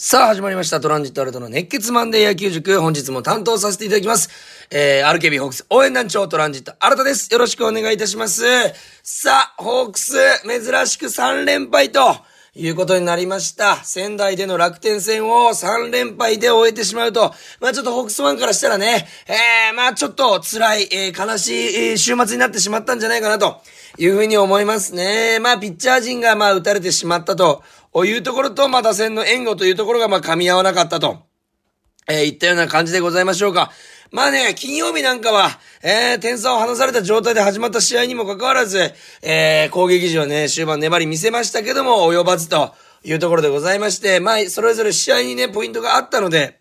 さあ、始まりました。トランジットアルトの熱血マンデー野球塾。本日も担当させていただきます。えー、RKB ホークス応援団長トランジットアルトです。よろしくお願いいたします。さあ、ホークス、珍しく3連敗と、いうことになりました。仙台での楽天戦を3連敗で終えてしまうと、まあちょっとホークスファンからしたらね、えー、まあちょっと辛い、えー、悲しい、週末になってしまったんじゃないかなというふうに思いますね。まあピッチャー陣がまあ打たれてしまったとというところと、まあ打線の援護というところがまあ噛み合わなかったと。えー、いったような感じでございましょうか。まあね、金曜日なんかは、えー、点差を離された状態で始まった試合にもかかわらず、えー、攻撃時はね、終盤粘り見せましたけども、及ばずというところでございまして、まあ、それぞれ試合にね、ポイントがあったので、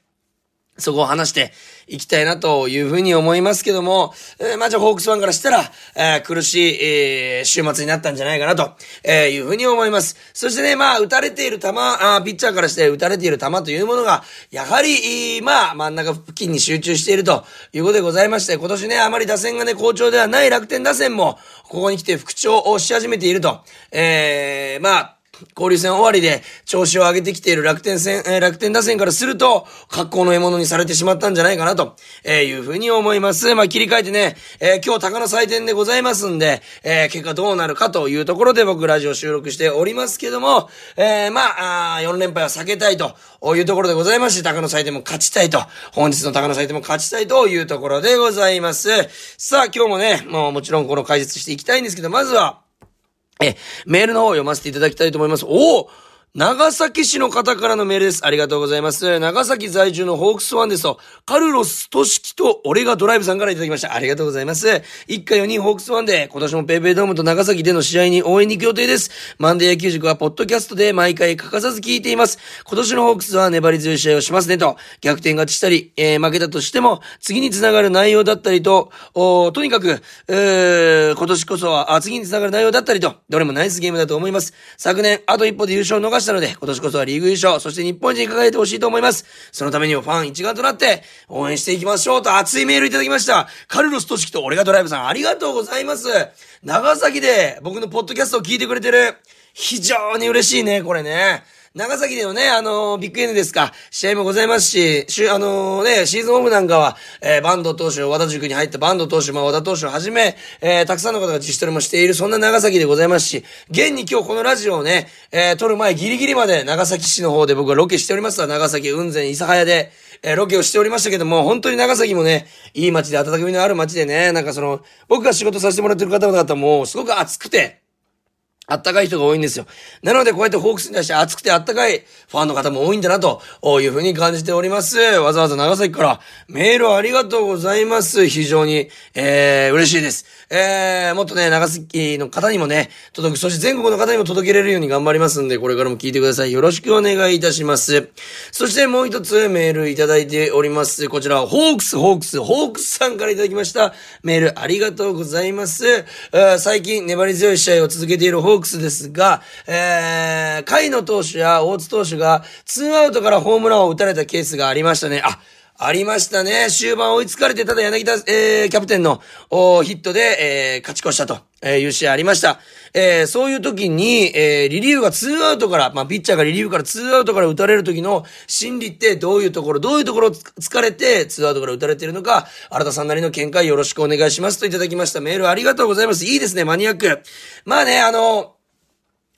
そこを話していきたいなというふうに思いますけども、えーまあじゃあホークスファンからしたら、えー苦しい、えー週末になったんじゃないかなと、えいうふうに思います。そしてね、まあ打たれている球、あピッチャーからして打たれている球というものが、やはり、まあ真ん中付近に集中しているということでございまして、今年ね、あまり打線がね、好調ではない楽天打線も、ここに来て復調をし始めていると、えーまあ、交流戦終わりで調子を上げてきている楽天戦、えー楽天打線からすると、格好の獲物にされてしまったんじゃないかなと、えーいうふうに思います。まあ、切り替えてね、えー今日高の祭典でございますんで、えー結果どうなるかというところで僕ラジオ収録しておりますけども、えーまあ、あ4連敗は避けたいというところでございまして、高の祭典も勝ちたいと、本日の高の祭典も勝ちたいというところでございます。さあ、今日もね、もうもちろんこの解説していきたいんですけど、まずは、え、メールの方を読ませていただきたいと思います。おお長崎市の方からのメールです。ありがとうございます。長崎在住のホークスファンですと、カルロス・トシキと俺がドライブさんからいただきました。ありがとうございます。一家4人ホークスファンで、今年もペイペイドームと長崎での試合に応援に行く予定です。マンデー野球塾はポッドキャストで毎回欠かさず聞いています。今年のホークスは粘り強い試合をしますねと、逆転勝ちしたり、えー負けたとしても、次につながる内容だったりと、おとにかく、えー今年こそは、あ、次につながる内容だったりと、どれもナイスゲームだと思います。昨年、あと一歩で優勝を逃したので、今年こそはリーグ優勝、そして日本一に輝いてほしいと思います。そのためにもファン一丸となって、応援していきましょうと熱いメールいただきました。カルロストシキと俺がドライブさん、ありがとうございます。長崎で僕のポッドキャストを聞いてくれてる。非常に嬉しいね、これね。長崎でのね、あのービッグ N ですか、試合もございますし、しゅあのーね、シーズンオフなんかは、えーバンド投手、和田塾に入ったバンド投手、まあ、和田投手をはじめ、えーたくさんの方が自主トレもしている、そんな長崎でございますし、現に今日このラジオをね、えー撮る前ギリギリまで長崎市の方で僕はロケしておりますわ、長崎雲仙諫早で、えーロケをしておりましたけども、本当に長崎もね、いい街で温かみのある街でね、なんかその、僕が仕事させてもらってる方々も、すごく熱くて、あったかい人が多いんですよ。なので、こうやってホークスに対して熱くてあったかいファンの方も多いんだな、というふうに感じております。わざわざ長崎からメールありがとうございます。非常に、えー、嬉しいです。えー、もっとね、長崎の方にもね、届く、そして全国の方にも届けれるように頑張りますんで、これからも聞いてください。よろしくお願いいたします。そしてもう一つメールいただいております。こちら、ホークス、ホークス、ホークスさんからいただきました。メールありがとうございます。最近粘り強い試合を続けているホークークスですが、えー、甲斐野投手や大津投手が、2アウトからホームランを打たれたケースがありましたね。あ、ありましたね。終盤追いつかれて、ただ柳田、えー、キャプテンの、おヒットで、えー、勝ち越したと、えーいう試合ありました。えー、そういう時に、えー、リリーフがツーアウトから、まあ、ピッチャーがリリーフからツーアウトから打たれる時の心理ってどういうところ、どういうところを突かれて、ツーアウトから打たれてるのか、新田さんなりの見解よろしくお願いしますといただきました。メールありがとうございます。いいですね、マニアック。まあね、あの、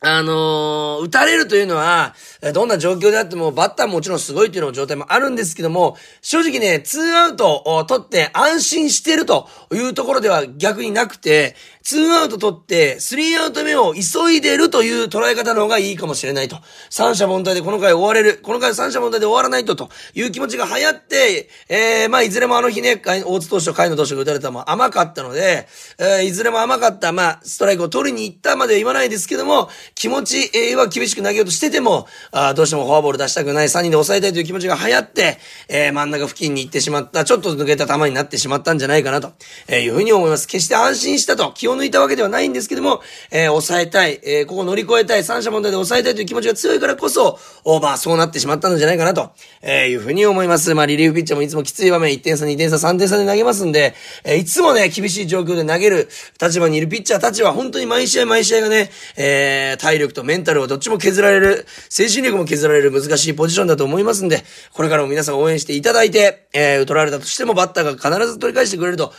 あのー打たれるというのは、どんな状況であっても、バッターももちろんすごいというの状態もあるんですけども、正直ね、ツーアウトを取って安心してるというところでは逆になくて、ツーアウト取って、スリーアウト目を急いでるという捉え方の方がいいかもしれないと。三者凡退でこの回終われる。この回三者凡退で終わらないと、という気持ちが流行って、えー、まあ、いずれもあの日ね、大津投手と甲斐野投手が打たれたのも甘かったので、えー、いずれも甘かった、まあ、ストライクを取りに行ったまでは言わないですけども、気持ちえーは厳しく投げようとしてても、あどうしてもフォアボール出したくない、3人で抑えたいという気持ちが流行って、えー、真ん中付近に行ってしまった、ちょっと抜けた球になってしまったんじゃないかなと、えーいうふうに思います。決して安心したと、気を抜いたわけではないんですけども、えー、抑えたい、えー、ここ乗り越えたい、三者問題で抑えたいという気持ちが強いからこそ、オーバーそうなってしまったんじゃないかなと、えー、いうふうに思います。まあ、リリーフピッチャーもいつもきつい場面、1点差、2点差、3点差で投げますんで、えー、いつもね、厳しい状況で投げる立場にいるピッチャーたちは本当に毎試合毎試合がね、えー、体力とメンタルをどっちも削られる、精神力も削られる難しいポジションだと思いますんで、これからも皆さん応援していただいて、えー、取られたとしてもバッターが必ず取り返してくれると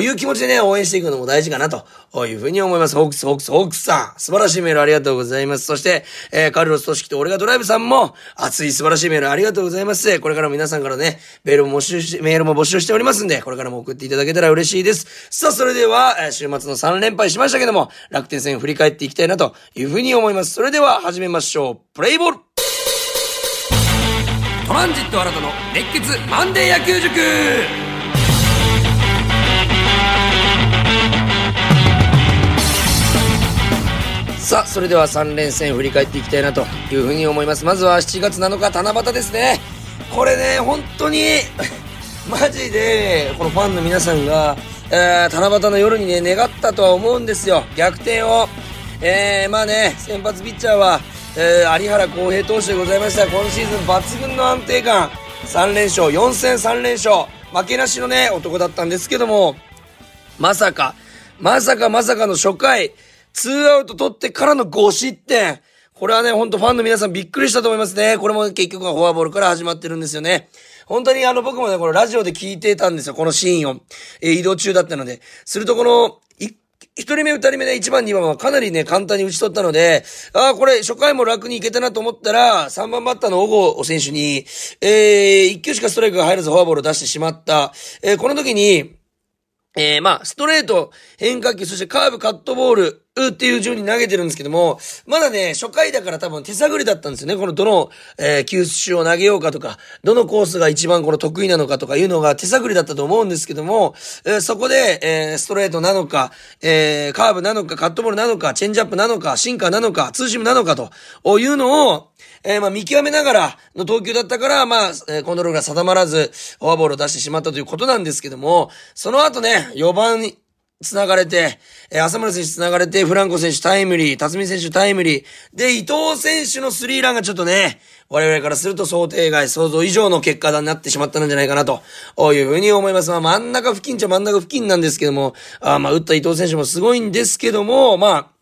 いう気持ちでね、応援していくのも大事かなとというふうに思います。ホークス、ホークス、ホークスさん、素晴らしいメールありがとうございます。そして、えー、カルロス・トシキと俺がドライブさんも、熱い素晴らしいメールありがとうございます。これからも皆さんからね、メールも募集し、メールも募集しておりますんで、これからも送っていただけたら嬉しいです。さあ、それでは、えー、週末の3連敗しましたけども、楽天戦振り返っていきたいなというふうに思います。それでは、始めましょう。プレイボールトランジット新たの熱血マンデー野球塾さあ、それでは3連戦振り返っていきたいなというふうに思います。まずは7月7日七夕ですね。これね、本当に マジで、このファンの皆さんが、えー、七夕の夜にね、願ったとは思うんですよ。逆転を。えー、まあね、先発ピッチャーは、えー、有原康平投手でございました。今シーズン抜群の安定感。3連勝、4戦3連勝。負けなしのね、男だったんですけども、まさか、まさかまさかの初回、ツーアウト取ってからの5失点。これはね、ほんとファンの皆さんびっくりしたと思いますね。これも結局はフォアボールから始まってるんですよね。本当にあの僕もね、このラジオで聞いてたんですよ、このシーンを。えー、移動中だったので。するとこの、一人目二人目で一番二番はかなりね、簡単に打ち取ったので、ああ、これ初回も楽にいけたなと思ったら、三番バッターの小郷選手に、えー、一球しかストライクが入らずフォアボールを出してしまった。えー、この時に、えー、まあ、ストレート、変化球、そしてカーブ、カットボール、っていう順に投げてるんですけども、まだね、初回だから多分手探りだったんですよね。このどの、えー、球種を投げようかとか、どのコースが一番この得意なのかとかいうのが手探りだったと思うんですけども、えー、そこで、えー、ストレートなのか、えー、カーブなのか、カットボールなのか、チェンジアップなのか、シンカーなのか、ツーシムなのかというのを、えー、まあ、見極めながらの投球だったから、まあ、えー、コントロールが定まらず、フォアボールを出してしまったということなんですけども、その後ね、4番に、繋がれて、えー、浅村選手繋がれて、フランコ選手タイムリー、辰巳選手タイムリー、で、伊藤選手のスリーランがちょっとね、我々からすると想定外、想像以上の結果になってしまったんじゃないかなと、いうふうに思います。まあ、真ん中付近っちゃ真ん中付近なんですけども、あまあ、打った伊藤選手もすごいんですけども、まあ、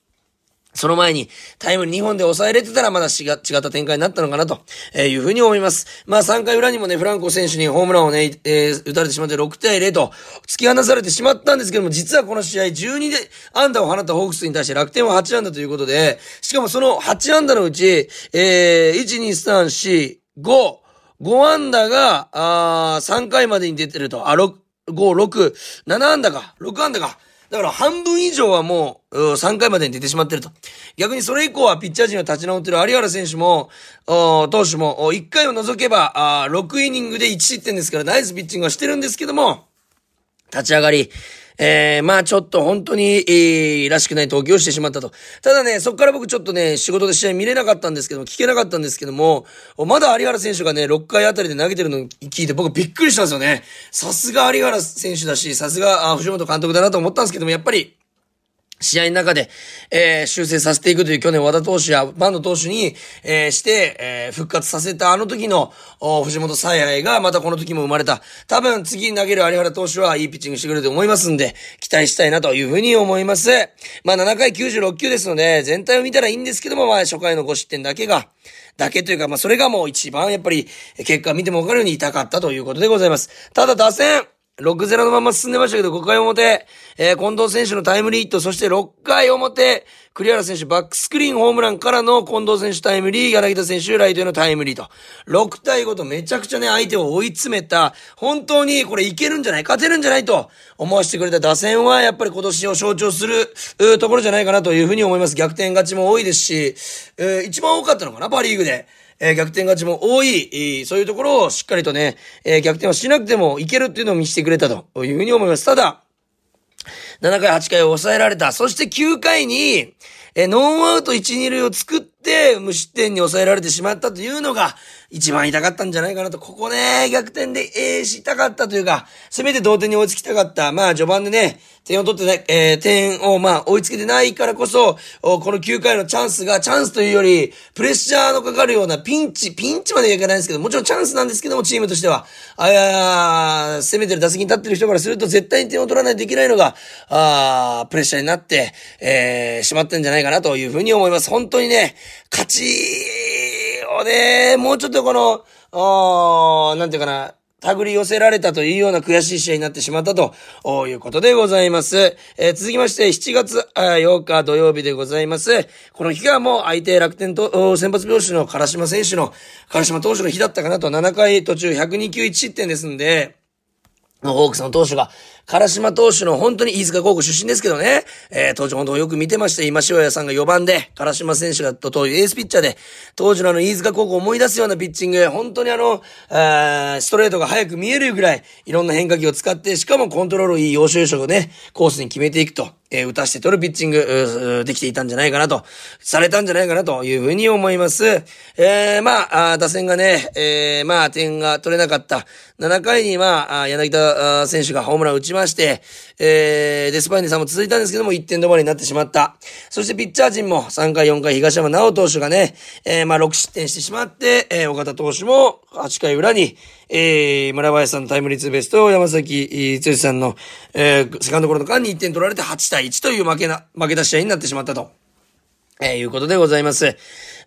その前にタイム2本で抑えれてたらまだ違った展開になったのかなというふうに思います。まあ3回裏にもね、フランコ選手にホームランをね、えー、打たれてしまって6対0と突き放されてしまったんですけども、実はこの試合12で安打を放ったホークスに対して楽天は8安打ということで、しかもその8安打のうち、えー、1、2、3、4、5、5安打が、あ3回までに出てると。あ、6、5、6、7安打か。6安打か。だから半分以上はもう、3回までに出てしまってると。逆にそれ以降はピッチャー陣は立ち直ってる有原選手も、投手も、1回を除けば、6イニングで1失点ですからナイスピッチングはしてるんですけども、立ち上がり、えー、まあちょっと本当に、えー、らしくない投球をしてしまったと。ただね、そこから僕ちょっとね、仕事で試合見れなかったんですけども、聞けなかったんですけども、まだ有原選手がね、6回あたりで投げてるの聞いて僕びっくりしたんですよね。さすが有原選手だし、さすが、藤本監督だなと思ったんですけども、やっぱり、試合の中で、えー、修正させていくという去年和田投手やバンド投手に、えー、して、えー、復活させたあの時の、お藤本采配がまたこの時も生まれた。多分次に投げる有原投手はいいピッチングしてくれると思いますんで、期待したいなというふうに思います。まあ7回96球ですので、全体を見たらいいんですけども、まあ初回の5失点だけが、だけというか、まあそれがもう一番やっぱり結果見てもわかるように痛かったということでございます。ただ打線、6-0のまま進んでましたけど、5回表、えー、近藤選手のタイムリーヒット、そして6回表、栗原選手バックスクリーンホームランからの近藤選手タイムリー、柳田選手ライトへのタイムリーと。6対5とめちゃくちゃね、相手を追い詰めた、本当にこれいけるんじゃない？勝てるんじゃない？と思わせてくれた打線は、やっぱり今年を象徴する、ところじゃないかなというふうに思います。逆転勝ちも多いですし、えー、一番多かったのかな、パリーグで。え、逆転勝ちも多い、そういうところをしっかりとね、え、逆転はしなくてもいけるっていうのを見せてくれたというふうに思います。ただ、7回、8回を抑えられた。そして9回に、えノーアウト1、2塁を作って、無失点に抑えられてしまったというのが、一番痛かったんじゃないかなと。ここね、逆転で、えー、したかったというか、せめて同点に追いつきたかった。まあ、序盤でね、点を取ってね、えー、点をまあ追いつけてないからこそ、この9回のチャンスが、チャンスというより、プレッシャーのかかるようなピンチ、ピンチまではいかないんですけど、もちろんチャンスなんですけども、チームとしては、あや攻めてる打席に立ってる人からすると絶対に点を取らないといけないのが、あプレッシャーになって、えー、しまってんじゃないかなというふうに思います。本当にね、勝ちね、もうちょっとこの、あなんていうかな、手繰り寄せられたというような悔しい試合になってしまったということでございます。えー、続きまして、7月8日土曜日でございます。この日がもう相手楽天と先発拍子の唐島選手の、唐島投手の日だったかなと、7回途中102球1失点ですんで、ホークスの投手が、唐島投手の本当に飯塚高校出身ですけどね、えー、当時本当よく見てました。今塩屋さんが4番で、唐島選手がと、といエースピッチャーで、当時のあの飯塚高校を思い出すようなピッチング、本当にあの、あストレートが早く見えるぐらい、いろんな変化球を使って、しかもコントロールいい要所要所をね、コースに決めていくと。えー、打たして取るピッチング、できていたんじゃないかなと、されたんじゃないかなというふうに思います。えー、まあ、あ打線がね、えー、まあ、点が取れなかった。7回に、まあ、柳田選手がホームラン打ちまして、えー、デスパイネさんも続いたんですけども、1点止まりになってしまった。そしてピッチャー陣も3回、4回、東山直投手がね、えー、まあ、6失点してしまって、えー、岡田投手も8回裏に、えー、村林さんのタイムリーツーベースと山崎剛さんの、えー、セカンドゴロの間に1点取られて8対1という負けな、負け出し合いになってしまったと。えー、いうことでございます。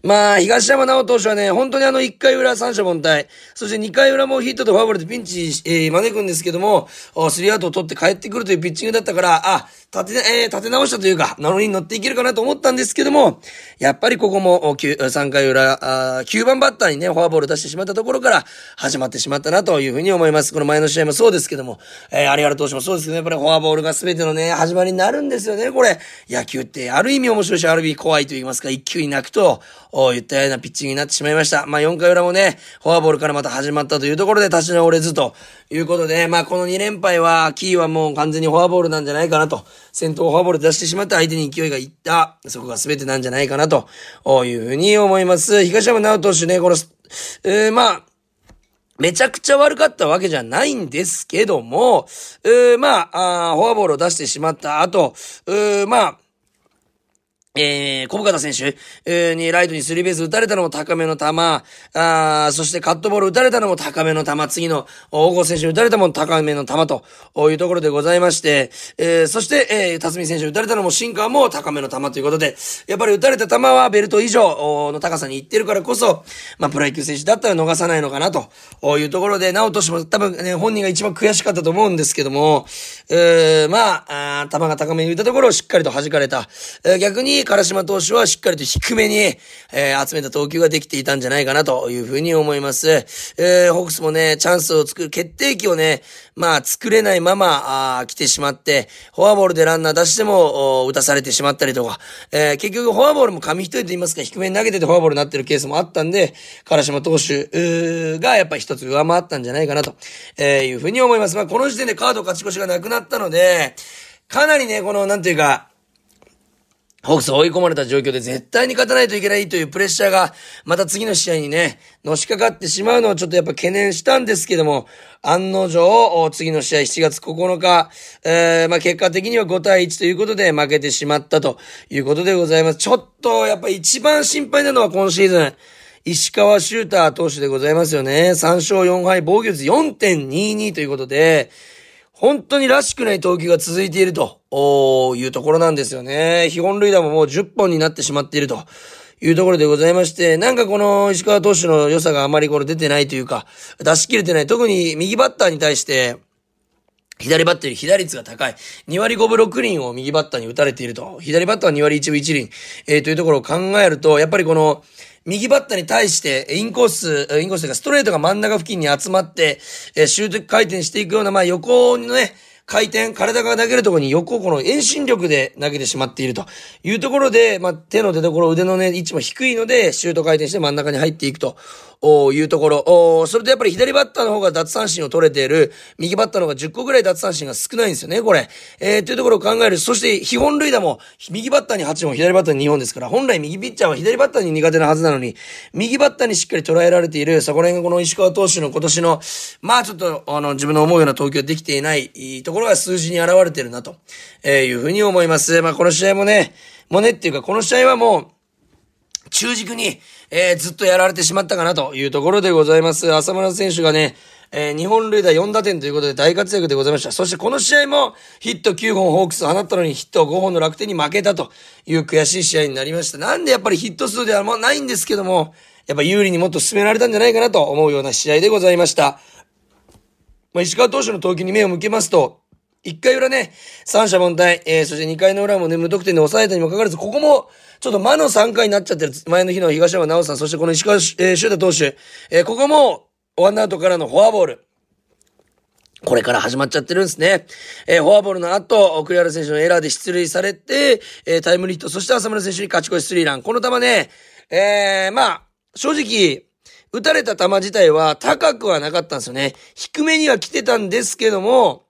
まあ、東山直投手はね、本当にあの1回裏三者凡退、そして2回裏もヒットとファーボールでピンチ、えー、招くんですけども、スリーアウトを取って帰ってくるというピッチングだったから、あ、立て、えー、立て直したというか、なのに乗っていけるかなと思ったんですけども、やっぱりここも、3回裏、9番バッターにね、フォアボール出してしまったところから始まってしまったなというふうに思います。この前の試合もそうですけども、えー、有原投手もそうですけど、やっぱりフォアボールが全てのね、始まりになるんですよね、これ。野球って、ある意味面白いし、ある意味怖いと言いますか、一球に泣くと、言ったようなピッチングになってしまいました。まあ4回裏もね、フォアボールからまた始まったというところで立ち直れずということで、まあこの2連敗は、キーはもう完全にフォアボールなんじゃないかなと。先頭フォアボール出してしまって相手に勢いがいった。そこが全てなんじゃないかなというふうに思います。東山直投手ね、この、えー、まあ、めちゃくちゃ悪かったわけじゃないんですけども、えー、まああ、フォアボールを出してしまった後、えー、まあ、えー、小深田選手、えー、にライトにスリーベース打たれたのも高めの球、あそしてカットボール打たれたのも高めの球、次の大郷選手打たれたのも高めの球というところでございまして、えー、そして、えー、辰巳選手打たれたのもシンカーも高めの球ということで、やっぱり打たれた球はベルト以上の高さに行ってるからこそ、まあ、プロ野球選手だったら逃さないのかなというところで、直人氏も多分ね、本人が一番悔しかったと思うんですけども、えー、まあ、あ球が高めに浮いたところをしっかりと弾かれた。えー、逆に、唐島投手はしっかりと低めに、えー、集めた投球ができていたんじゃないかなというふうに思います。えー、ホークスもね、チャンスを作る、決定機をね、まあ、作れないまま、あ来てしまって、フォアボールでランナー出しても、打たされてしまったりとか、えー、結局フォアボールも紙一重と言いますか、低めに投げててフォアボールになってるケースもあったんで、唐島投手がやっぱ一つ上回ったんじゃないかなと、えいうふうに思います。まあ、この時点でカード勝ち越しがなくなったので、かなりね、この、なんていうか、ホークス追い込まれた状況で絶対に勝たないといけないというプレッシャーが、また次の試合にね、のしかかってしまうのをちょっとやっぱ懸念したんですけども、案の定、次の試合7月9日、えー、まあ結果的には5対1ということで負けてしまったということでございます。ちょっとやっぱ一番心配なのは今シーズン、石川修太投手でございますよね。3勝4敗、防御率4.22ということで、本当にらしくない投球が続いているというところなんですよね。基本塁打ももう10本になってしまっているというところでございまして、なんかこの石川投手の良さがあまりこれ出てないというか、出し切れてない。特に右バッターに対して、左バッターより被打率が高い。2割5分6厘を右バッターに打たれていると。左バッターは2割1分1厘。えー、というところを考えると、やっぱりこの、右バッターに対して、インコース、インコースがストレートが真ん中付近に集まって、えシュート回転していくような、まあ横のね、回転、体が投げるところに横この遠心力で投げてしまっているというところで、まあ、手の出所、腕のね、位置も低いので、シュート回転して真ん中に入っていくというところ。それとやっぱり左バッターの方が奪三振を取れている、右バッターの方が10個ぐらい奪三振が少ないんですよね、これ。えー、というところを考える。そして、非本塁打も、右バッターに8本、左バッターに2本ですから、本来右ピッチャーは左バッターに苦手なはずなのに、右バッターにしっかり捉えられている、そこら辺がこの石川投手の今年の、まあちょっと、あの、自分の思うような投球できていないところが数字に現れてるな、というふうに思います。まあこの試合もね、もねっていうか、この試合はもう、中軸に、えー、ずっとやられてしまったかなというところでございます。浅村選手がね、えー、日本塁打4打点ということで大活躍でございました。そしてこの試合もヒット9本ホークス放ったのにヒット5本の楽天に負けたという悔しい試合になりました。なんでやっぱりヒット数ではもうないんですけども、やっぱ有利にもっと進められたんじゃないかなと思うような試合でございました。まあ、石川投手の投球に目を向けますと、1回裏ね、三者凡退、えー、そして2回の裏もね、無得点で抑えたにもかかわらず、ここも、ちょっと魔の3回になっちゃってる、前の日の東山直さん、そしてこの石川、えー、修太投手、えー、ここも、ワンアウトからのフォアボール。これから始まっちゃってるんですね。えー、フォアボールの後、栗原選手のエラーで出塁されて、えー、タイムリーヒット、そして浅村選手に勝ち越しスリーラン。この球ね、えー、まあ、正直、打たれた球自体は高くはなかったんですよね。低めには来てたんですけども、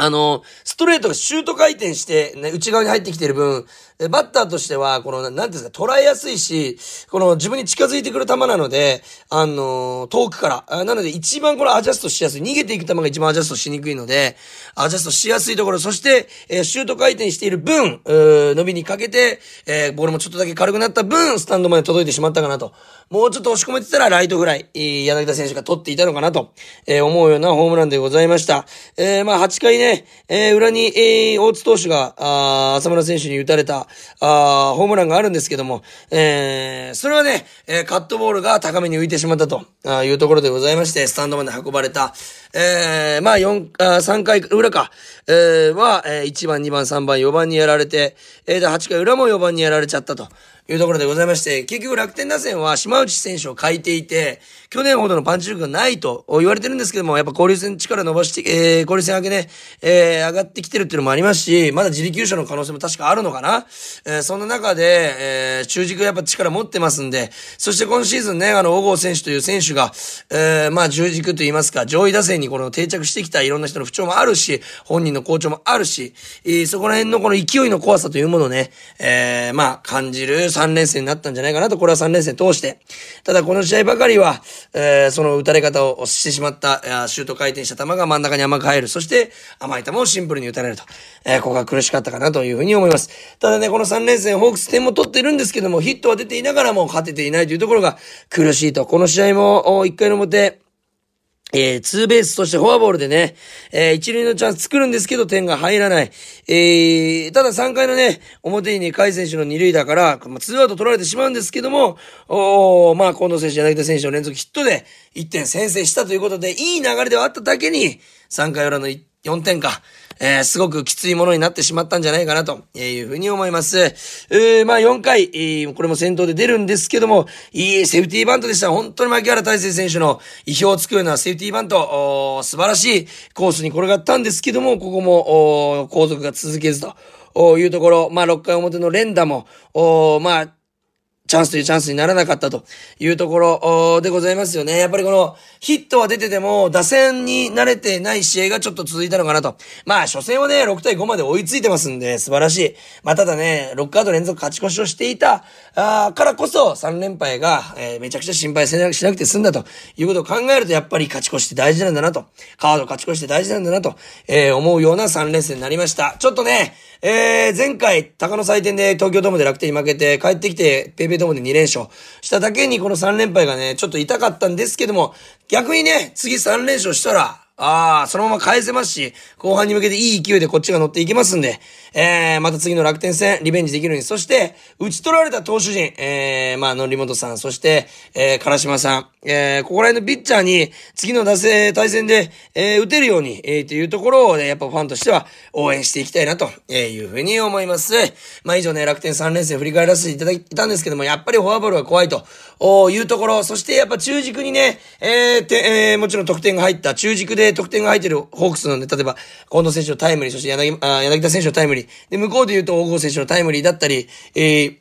あの、ストレートがシュート回転して、ね、内側に入ってきてる分、バッターとしては、この、なんていうんですか、捉えやすいし、この自分に近づいてくる球なので、あの遠くから。なので一番これアジャストしやすい。逃げていく球が一番アジャストしにくいので、アジャストしやすいところ、そして、えー、シュート回転している分、伸びにかけて、えー、ボールもちょっとだけ軽くなった分、スタンドまで届いてしまったかなと。もうちょっと押し込めてたらライトフライ、柳田選手が取っていたのかなと、えー、思うようなホームランでございました。えー、まあ8回ね、えー、裏に、えー、大津投手が、あ浅村選手に打たれた、あホームランがあるんですけども、えー、それはね、えー、カットボールが高めに浮いてしまったというところでございまして、スタンドまで運ばれた。えー、まあ4、3回裏か、えー、は、えー、1番、2番、3番、4番にやられて、えー、で、8回裏も4番にやられちゃったと。いうところでございまして、結局楽天打線は島内選手を欠いていて、去年ほどのパンチ力がないと言われてるんですけども、やっぱ交流戦力伸ばして、えー、交流戦上げね、えー、上がってきてるっていうのもありますし、まだ自力優勝の可能性も確かあるのかな。えー、そんな中で、えー、中軸やっぱ力持ってますんで、そして今シーズンね、あの、小郷選手という選手が、えー、まあ、重軸と言いますか、上位打線にこの定着してきたいろんな人の不調もあるし、本人の好調もあるし、えー、そこら辺のこの勢いの怖さというものをね、えー、まあ、感じる3連戦になったんじゃないかなと、これは3連戦通して。ただこの試合ばかりは、えー、その打たれ方をしてしまった、シュート回転した球が真ん中に甘く入る。そして、甘い球をシンプルに打たれると。えー、ここが苦しかったかなというふうに思います。ただね、この3連戦、ホークス点も取ってるんですけども、ヒットは出ていながらも勝てていないというところが苦しいと。この試合も、1回の表、えー、ツーベースとしてフォアボールでね、えー、一塁のチャンス作るんですけど点が入らない。えー、ただ3回のね、表に2回選手の2塁だから、まあ、ツーアウト取られてしまうんですけども、おまあ、近藤選手、柳田選手の連続ヒットで1点先制したということで、いい流れではあっただけに、3回裏の4点か。えー、すごくきついものになってしまったんじゃないかなというふうに思います。えー、まあ4回、えー、これも先頭で出るんですけども、いいセーフティーバントでした。本当に牧原大成選手の意表を作るようなセーフティーバント、素晴らしいコースに転がったんですけども、ここも、後続が続けずというところ、まあ6回表の連打も、おまあ、チャンスというチャンスにならなかったというところでございますよね。やっぱりこのヒットは出てても打線に慣れてない試合がちょっと続いたのかなと。まあ初戦はね、6対5まで追いついてますんで素晴らしい。まあただね、6カード連続勝ち越しをしていたあからこそ3連敗が、えー、めちゃくちゃ心配しなくて済んだということを考えるとやっぱり勝ち越しって大事なんだなと。カード勝ち越して大事なんだなと、えー、思うような3連戦になりました。ちょっとね、えー、前回、高野祭典で東京ドームで楽天に負けて、帰ってきて、ペイペイドームで2連勝。しただけに、この3連敗がね、ちょっと痛かったんですけども、逆にね、次3連勝したら、ああ、そのまま返せますし、後半に向けていい勢いでこっちが乗っていきますんで、えー、また次の楽天戦、リベンジできるように。そして、打ち取られた投手陣、えー、まあ、のりもとさん、そして、えー、唐島さん、えー、ここら辺のピッチャーに、次の打線、対戦で、えー、打てるように、えー、というところをね、やっぱファンとしては応援していきたいな、というふうに思います。まあ、以上ね、楽天3連戦振り返らせていただいたんですけども、やっぱりフォアボールが怖いとおいうところ、そしてやっぱ中軸にね、えー、て、えー、もちろん得点が入った中軸で得点が入ってるホークスなんで、例えば、近藤選手のタイムリー、そして柳、あ柳田選手のタイムリー、で、向こうで言うと、大郷選手のタイムリーだったり、えー、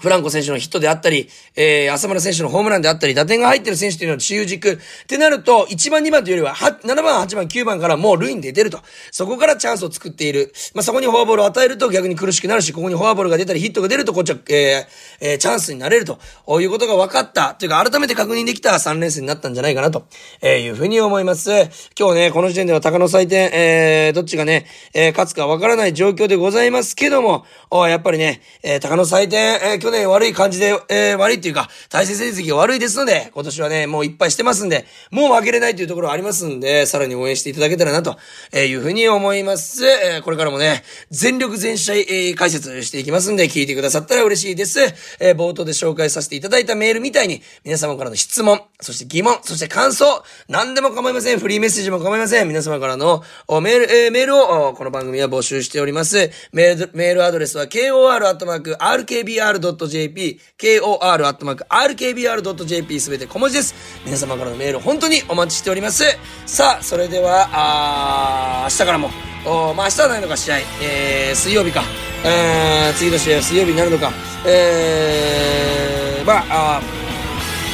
フランコ選手のヒットであったり、えー、浅村選手のホームランであったり、打点が入ってる選手というのは中軸。ってなると、1番、2番というよりは、7番、8番、9番からもう塁に出てると。そこからチャンスを作っている。まあ、そこにフォアボールを与えると逆に苦しくなるし、ここにフォアボールが出たりヒットが出ると、こっちは、えー、えー、チャンスになれるということが分かった。というか、改めて確認できた3連戦になったんじゃないかなと、えいうふうに思います。今日ね、この時点では高野祭典、えー、どっちがね、えー、勝つか分からない状況でございますけども、おやっぱりね、えー、高野祭典、えー、去年悪い感じでえー、悪いっていうか、対戦成績が悪いですので、今年はね、もういっぱいしてますんで、もう負けれないというところありますんで、さらに応援していただけたらな、というふうに思います。えー、これからもね、全力全試合、えー、解説していきますんで、聞いてくださったら嬉しいです。えー、冒頭で紹介させていただいたメールみたいに、皆様からの質問、そして疑問、そして感想、何でも構いません。フリーメッセージも構いません。皆様からのメール、えー、メールを、この番組は募集しております。メール、メールアドレスは、rkbr.jp、kor.rkbr.jp すべて小文字です。皆様からのメール本当にお待ちしております。さあ、それでは、あ明日からも、おまあ明日はないのか試合、えー、水曜日か、えー、次の試合は水曜日になるのか、えー、まあ、あ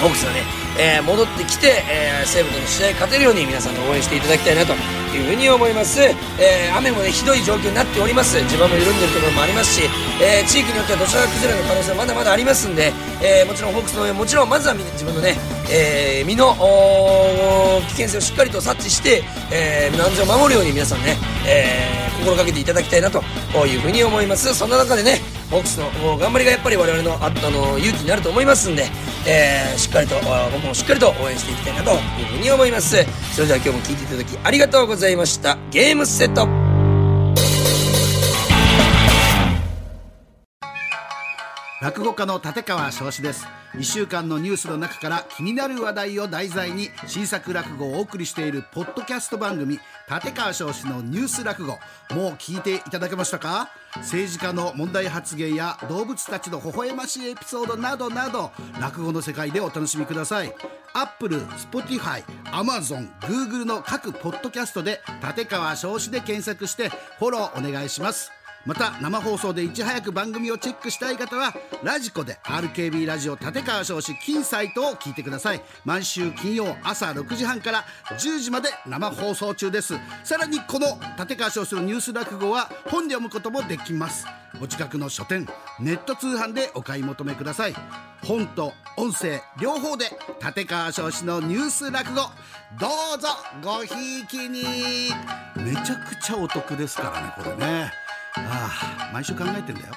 ホークスはね、えー、戻ってきて、えー、西武との試合勝てるように皆さんが応援していただきたいなというふうに思います、えー、雨もねひどい状況になっております。地盤も緩んでいるところもありますし、え、地域によっては土砂崩れの可能性はまだまだありますんで、え、もちろんホークスの上もちろんまずは自分のね、え、身の危険性をしっかりと察知して、えー、身の安全を守るように皆さんね、え、心がけていただきたいなというふうに思います。そんな中でねホークスの頑張りがやっぱり我々のあの勇気になると思いますんで、えー、しっかりと僕もしっかりと応援していきたいなというふうに思います。それでは今日も聴いていただきありがとうございました。ゲームセット。落語家の立川翔志です。1週間のニュースの中から気になる話題を題材に新作落語をお送りしているポッドキャスト番組立川翔志のニュース落語。もう聞いていただけましたか？政治家の問題発言や動物たちの微笑ましいエピソードなどなど落語の世界でお楽しみください。アップル、スポティファイ、アマゾン、グーグルの各ポッドキャストで立川生志で検索してフォローお願いします。また生放送でいち早く番組をチェックしたい方はラジコで RKB ラジオ立川少子金サイトを聞いてください。毎週金曜朝6時半から10時まで生放送中です。さらにこの立川生志のニュース落語は本で読むこともできます。お近くの書店ネット通販でお買い求めください。本と音声両方で立川少子のニュース落語。どうぞごひいきに。めちゃくちゃお得ですからねこれね。ああ毎週考えてんだよ。